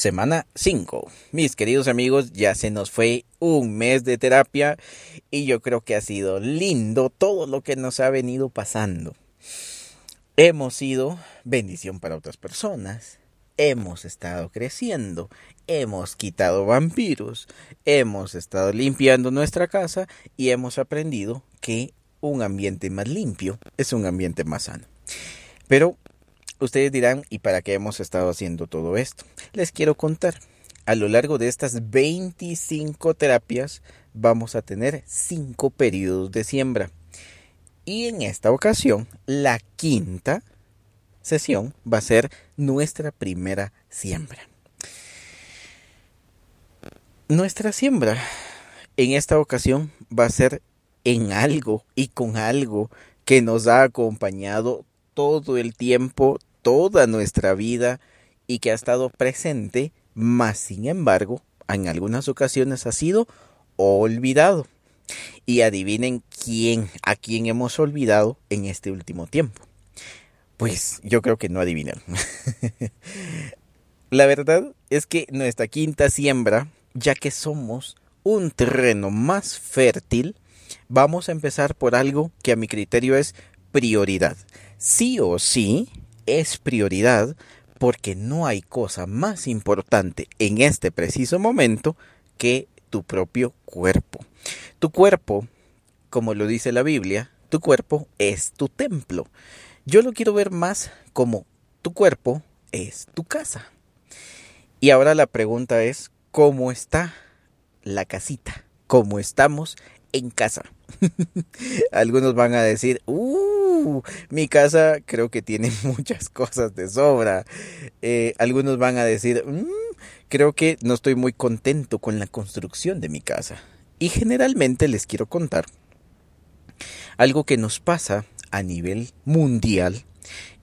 Semana 5. Mis queridos amigos, ya se nos fue un mes de terapia y yo creo que ha sido lindo todo lo que nos ha venido pasando. Hemos sido bendición para otras personas, hemos estado creciendo, hemos quitado vampiros, hemos estado limpiando nuestra casa y hemos aprendido que un ambiente más limpio es un ambiente más sano. Pero Ustedes dirán, ¿y para qué hemos estado haciendo todo esto? Les quiero contar. A lo largo de estas 25 terapias vamos a tener 5 periodos de siembra. Y en esta ocasión, la quinta sesión va a ser nuestra primera siembra. Nuestra siembra en esta ocasión va a ser en algo y con algo que nos ha acompañado todo el tiempo, toda nuestra vida y que ha estado presente, más sin embargo, en algunas ocasiones ha sido olvidado. Y adivinen quién, a quién hemos olvidado en este último tiempo. Pues yo creo que no adivinan. La verdad es que nuestra quinta siembra, ya que somos un terreno más fértil, vamos a empezar por algo que a mi criterio es prioridad. Sí o sí, es prioridad porque no hay cosa más importante en este preciso momento que tu propio cuerpo. Tu cuerpo, como lo dice la Biblia, tu cuerpo es tu templo. Yo lo quiero ver más como tu cuerpo es tu casa. Y ahora la pregunta es, ¿cómo está la casita? ¿Cómo estamos en casa? Algunos van a decir, uh, mi casa creo que tiene muchas cosas de sobra. Eh, algunos van a decir, mm, creo que no estoy muy contento con la construcción de mi casa. Y generalmente les quiero contar algo que nos pasa a nivel mundial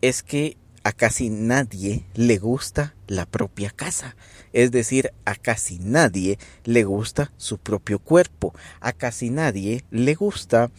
es que a casi nadie le gusta la propia casa. Es decir, a casi nadie le gusta su propio cuerpo. A casi nadie le gusta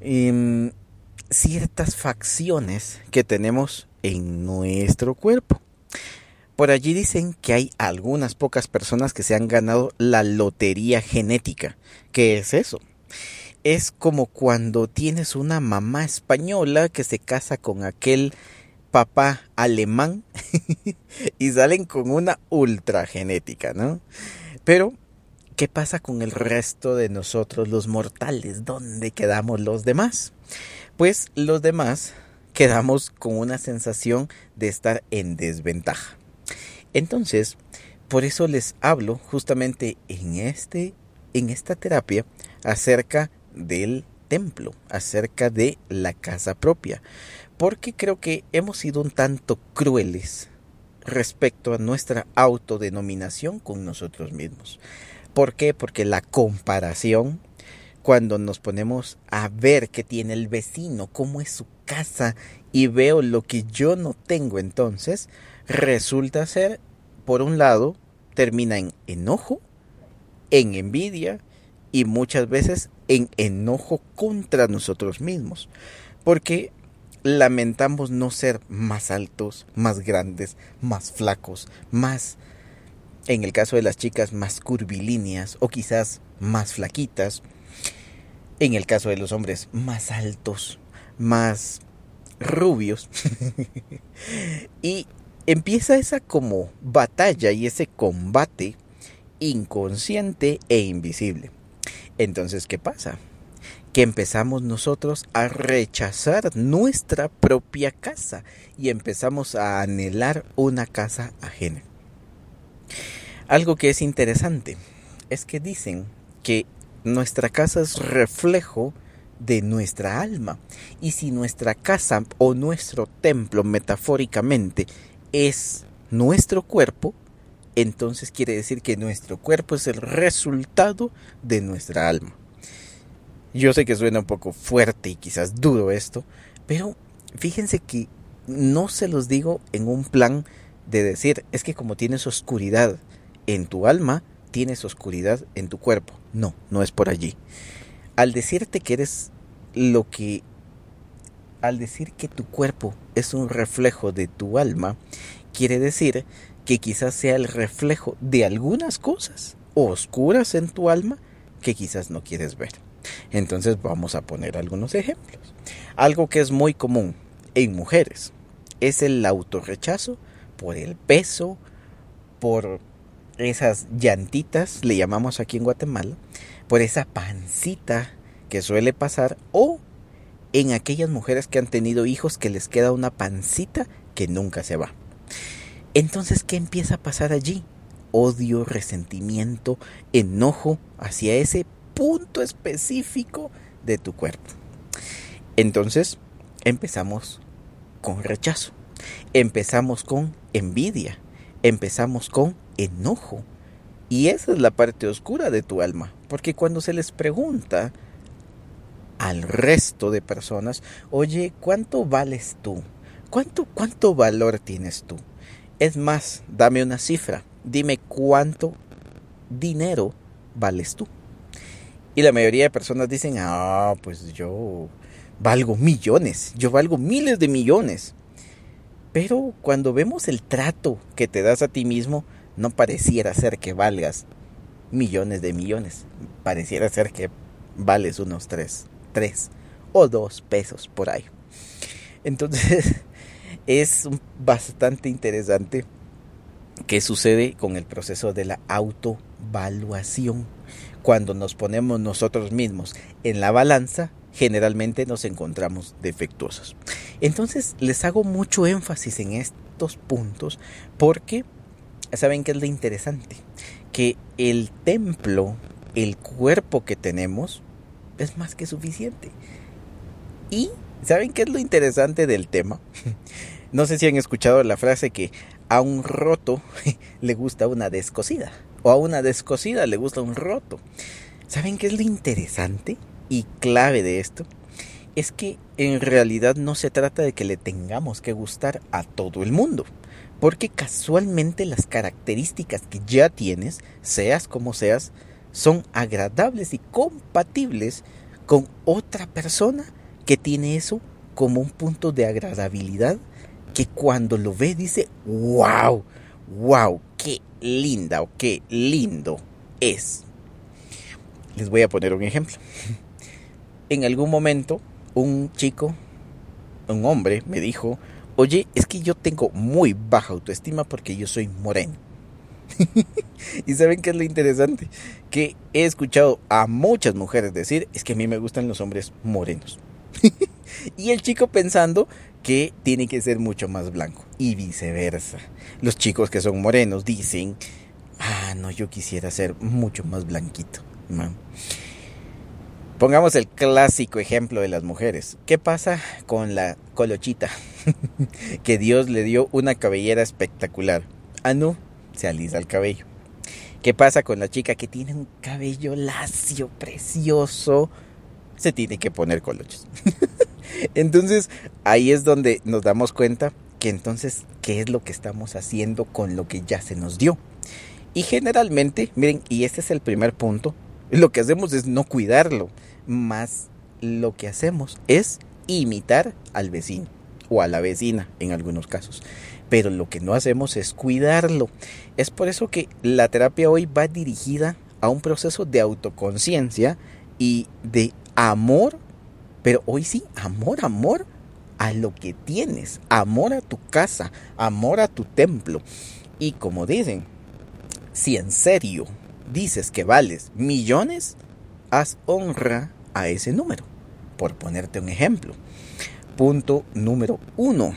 em, ciertas facciones que tenemos en nuestro cuerpo. Por allí dicen que hay algunas pocas personas que se han ganado la lotería genética. ¿Qué es eso? Es como cuando tienes una mamá española que se casa con aquel papá alemán y salen con una ultra genética, ¿no? Pero, ¿qué pasa con el resto de nosotros los mortales? ¿Dónde quedamos los demás? pues los demás quedamos con una sensación de estar en desventaja. Entonces, por eso les hablo justamente en este en esta terapia acerca del acerca de la casa propia, porque creo que hemos sido un tanto crueles respecto a nuestra autodenominación con nosotros mismos. ¿Por qué? Porque la comparación cuando nos ponemos a ver qué tiene el vecino, cómo es su casa y veo lo que yo no tengo entonces, resulta ser, por un lado, termina en enojo, en envidia y muchas veces en enojo contra nosotros mismos, porque lamentamos no ser más altos, más grandes, más flacos, más, en el caso de las chicas, más curvilíneas o quizás más flaquitas en el caso de los hombres, más altos, más rubios. y empieza esa como batalla y ese combate inconsciente e invisible. Entonces, ¿qué pasa? Que empezamos nosotros a rechazar nuestra propia casa y empezamos a anhelar una casa ajena. Algo que es interesante es que dicen que nuestra casa es reflejo de nuestra alma. Y si nuestra casa o nuestro templo metafóricamente es nuestro cuerpo, entonces quiere decir que nuestro cuerpo es el resultado de nuestra alma. Yo sé que suena un poco fuerte y quizás duro esto, pero fíjense que no se los digo en un plan de decir, es que como tienes oscuridad en tu alma, tienes oscuridad en tu cuerpo. No, no es por allí. Al decirte que eres lo que... Al decir que tu cuerpo es un reflejo de tu alma, quiere decir que quizás sea el reflejo de algunas cosas oscuras en tu alma que quizás no quieres ver. Entonces vamos a poner algunos ejemplos. Algo que es muy común en mujeres es el autorrechazo por el peso, por esas llantitas, le llamamos aquí en Guatemala, por esa pancita que suele pasar o en aquellas mujeres que han tenido hijos que les queda una pancita que nunca se va. Entonces, ¿qué empieza a pasar allí? Odio, resentimiento, enojo hacia ese punto específico de tu cuerpo. Entonces, empezamos con rechazo, empezamos con envidia, empezamos con enojo. Y esa es la parte oscura de tu alma, porque cuando se les pregunta al resto de personas, oye, ¿cuánto vales tú? ¿Cuánto, cuánto valor tienes tú? Es más, dame una cifra, dime cuánto dinero vales tú. Y la mayoría de personas dicen, ah, pues yo valgo millones, yo valgo miles de millones. Pero cuando vemos el trato que te das a ti mismo, no pareciera ser que valgas millones de millones. Pareciera ser que vales unos tres, tres o dos pesos por ahí. Entonces es bastante interesante qué sucede con el proceso de la autovaluación. Cuando nos ponemos nosotros mismos en la balanza, generalmente nos encontramos defectuosos. Entonces les hago mucho énfasis en estos puntos porque saben que es lo interesante, que el templo, el cuerpo que tenemos, es más que suficiente. Y ¿saben qué es lo interesante del tema? No sé si han escuchado la frase que a un roto le gusta una descosida o a una descosida le gusta un roto. ¿Saben qué es lo interesante y clave de esto? Es que en realidad no se trata de que le tengamos que gustar a todo el mundo porque casualmente las características que ya tienes, seas como seas, son agradables y compatibles con otra persona que tiene eso como un punto de agradabilidad que cuando lo ve dice, wow, wow, qué linda o qué lindo es. Les voy a poner un ejemplo. En algún momento un chico, un hombre, me dijo, oye, es que yo tengo muy baja autoestima porque yo soy moreno. y saben qué es lo interesante? Que he escuchado a muchas mujeres decir, es que a mí me gustan los hombres morenos. y el chico pensando que tiene que ser mucho más blanco. Y viceversa. Los chicos que son morenos dicen, ah, no, yo quisiera ser mucho más blanquito. Pongamos el clásico ejemplo de las mujeres. ¿Qué pasa con la colochita? que Dios le dio una cabellera espectacular. Ah, no, se alisa el cabello. ¿Qué pasa con la chica que tiene un cabello lacio, precioso? Se tiene que poner colochos. entonces, ahí es donde nos damos cuenta que entonces, ¿qué es lo que estamos haciendo con lo que ya se nos dio? Y generalmente, miren, y este es el primer punto, lo que hacemos es no cuidarlo, más lo que hacemos es imitar al vecino o a la vecina en algunos casos. Pero lo que no hacemos es cuidarlo. Es por eso que la terapia hoy va dirigida a un proceso de autoconciencia y de amor, pero hoy sí, amor, amor a lo que tienes, amor a tu casa, amor a tu templo. Y como dicen, si en serio dices que vales millones, haz honra a ese número. Por ponerte un ejemplo. Punto número uno.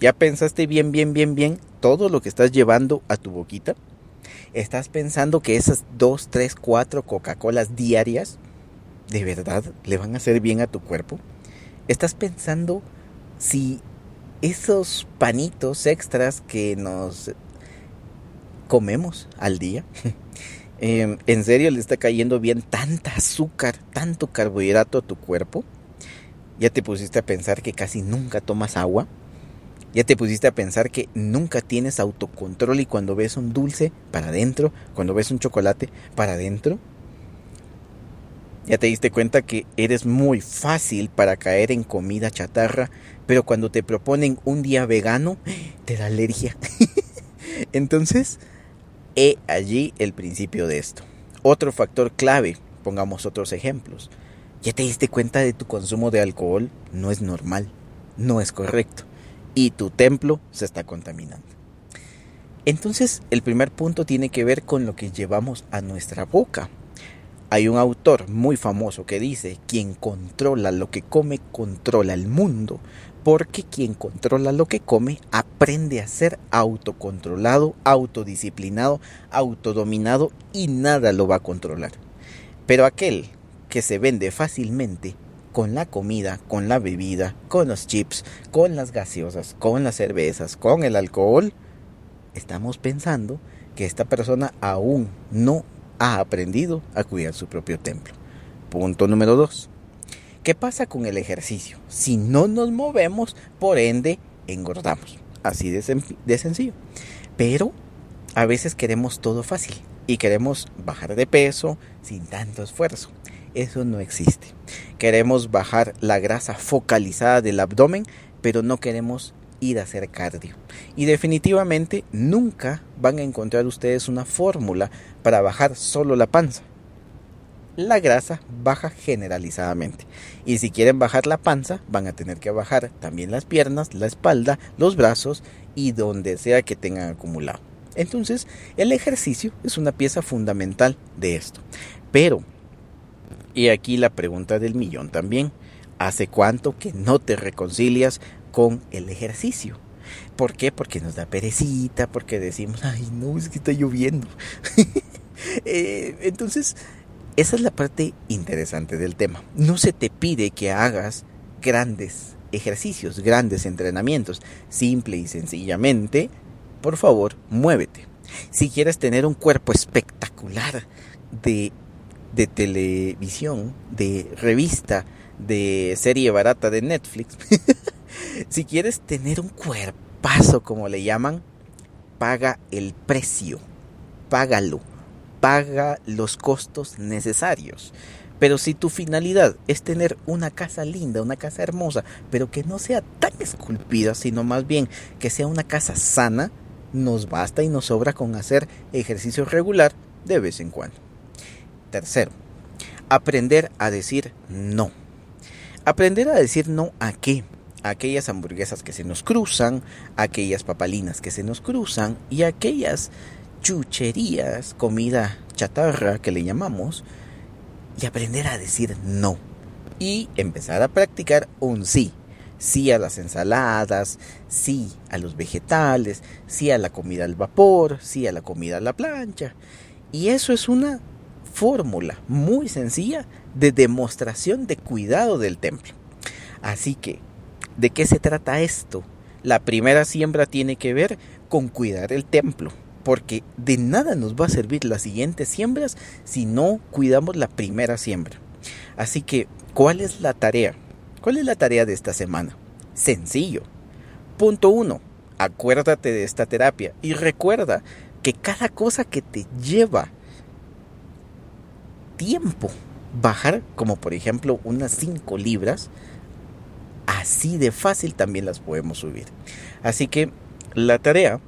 ¿Ya pensaste bien, bien, bien, bien todo lo que estás llevando a tu boquita? ¿Estás pensando que esas dos, tres, cuatro Coca-Colas diarias de verdad le van a hacer bien a tu cuerpo? ¿Estás pensando si esos panitos extras que nos comemos al día Em, ¿En serio le está cayendo bien tanta azúcar, tanto carbohidrato a tu cuerpo? ¿Ya te pusiste a pensar que casi nunca tomas agua? ¿Ya te pusiste a pensar que nunca tienes autocontrol y cuando ves un dulce para adentro, cuando ves un chocolate para adentro? ¿Ya te diste cuenta que eres muy fácil para caer en comida chatarra, pero cuando te proponen un día vegano, te da alergia? Entonces, he allí el principio de esto. Otro factor clave, pongamos otros ejemplos. ¿Ya te diste cuenta de tu consumo de alcohol? No es normal, no es correcto. Y tu templo se está contaminando. Entonces, el primer punto tiene que ver con lo que llevamos a nuestra boca. Hay un autor muy famoso que dice, quien controla lo que come, controla el mundo, porque quien controla lo que come aprende a ser autocontrolado, autodisciplinado, autodominado y nada lo va a controlar. Pero aquel que se vende fácilmente con la comida, con la bebida, con los chips, con las gaseosas, con las cervezas, con el alcohol, estamos pensando que esta persona aún no ha aprendido a cuidar su propio templo. Punto número dos. ¿Qué pasa con el ejercicio? Si no nos movemos, por ende, engordamos. Así de, de sencillo. Pero a veces queremos todo fácil y queremos bajar de peso sin tanto esfuerzo. Eso no existe. Queremos bajar la grasa focalizada del abdomen, pero no queremos ir a hacer cardio. Y definitivamente nunca van a encontrar ustedes una fórmula para bajar solo la panza. La grasa baja generalizadamente. Y si quieren bajar la panza, van a tener que bajar también las piernas, la espalda, los brazos y donde sea que tengan acumulado. Entonces, el ejercicio es una pieza fundamental de esto. Pero, y aquí la pregunta del millón también, ¿hace cuánto que no te reconcilias con el ejercicio. ¿Por qué? Porque nos da perecita, porque decimos, ay, no, es que está lloviendo. Eh, entonces, esa es la parte interesante del tema. No se te pide que hagas grandes ejercicios, grandes entrenamientos. Simple y sencillamente, por favor, muévete. Si quieres tener un cuerpo espectacular de, de televisión, de revista, de serie barata de Netflix, si quieres tener un cuerpazo, como le llaman, paga el precio, págalo, paga los costos necesarios. Pero si tu finalidad es tener una casa linda, una casa hermosa, pero que no sea tan esculpida, sino más bien que sea una casa sana, nos basta y nos sobra con hacer ejercicio regular de vez en cuando. Tercero, aprender a decir no. Aprender a decir no a qué? Aquellas hamburguesas que se nos cruzan, aquellas papalinas que se nos cruzan y aquellas chucherías, comida chatarra que le llamamos, y aprender a decir no. Y empezar a practicar un sí. Sí a las ensaladas, sí a los vegetales, sí a la comida al vapor, sí a la comida a la plancha. Y eso es una fórmula muy sencilla de demostración de cuidado del templo. Así que ¿De qué se trata esto? La primera siembra tiene que ver con cuidar el templo, porque de nada nos va a servir las siguientes siembras si no cuidamos la primera siembra. Así que, ¿cuál es la tarea? ¿Cuál es la tarea de esta semana? Sencillo. Punto uno, acuérdate de esta terapia y recuerda que cada cosa que te lleva tiempo bajar, como por ejemplo unas 5 libras, así de fácil también las podemos subir. Así que la tarea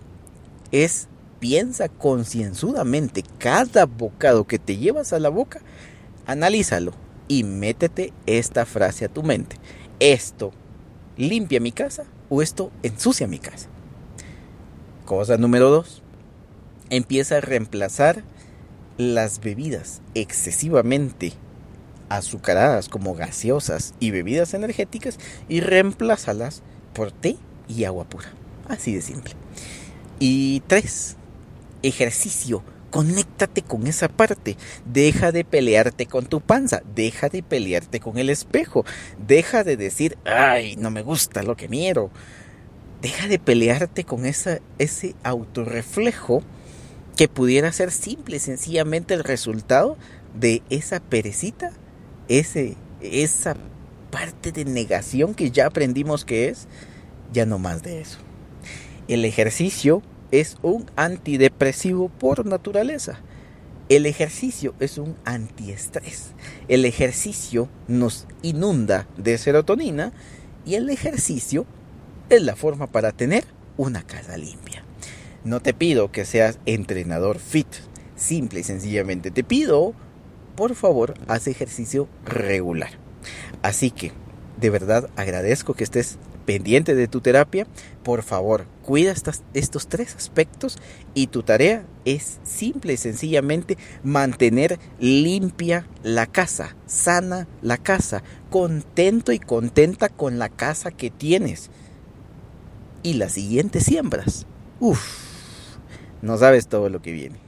es piensa concienzudamente cada bocado que te llevas a la boca, analízalo y métete esta frase a tu mente. Esto limpia mi casa o esto ensucia mi casa. Cosa número dos. Empieza a reemplazar las bebidas excesivamente azucaradas como gaseosas y bebidas energéticas y reemplázalas por té y agua pura. Así de simple. Y tres, ejercicio. Conéctate con esa parte. Deja de pelearte con tu panza. Deja de pelearte con el espejo. Deja de decir, ay, no me gusta lo que miro. Deja de pelearte con esa, ese autorreflejo que pudiera ser simple sencillamente el resultado de esa perecita ese, esa parte de negación que ya aprendimos que es, ya no más de eso. El ejercicio es un antidepresivo por naturaleza. El ejercicio es un antiestrés. El ejercicio nos inunda de serotonina y el ejercicio es la forma para tener una casa limpia. No te pido que seas entrenador fit, simple y sencillamente te pido, por favor, haz ejercicio regular. Así que, de verdad agradezco que estés pendiente de tu terapia, por favor, cuida estos tres aspectos y tu tarea es simple y sencillamente mantener limpia la casa, sana la casa, contento y contenta con la casa que tienes. Y las siguientes siembras, uff, no sabes todo lo que viene.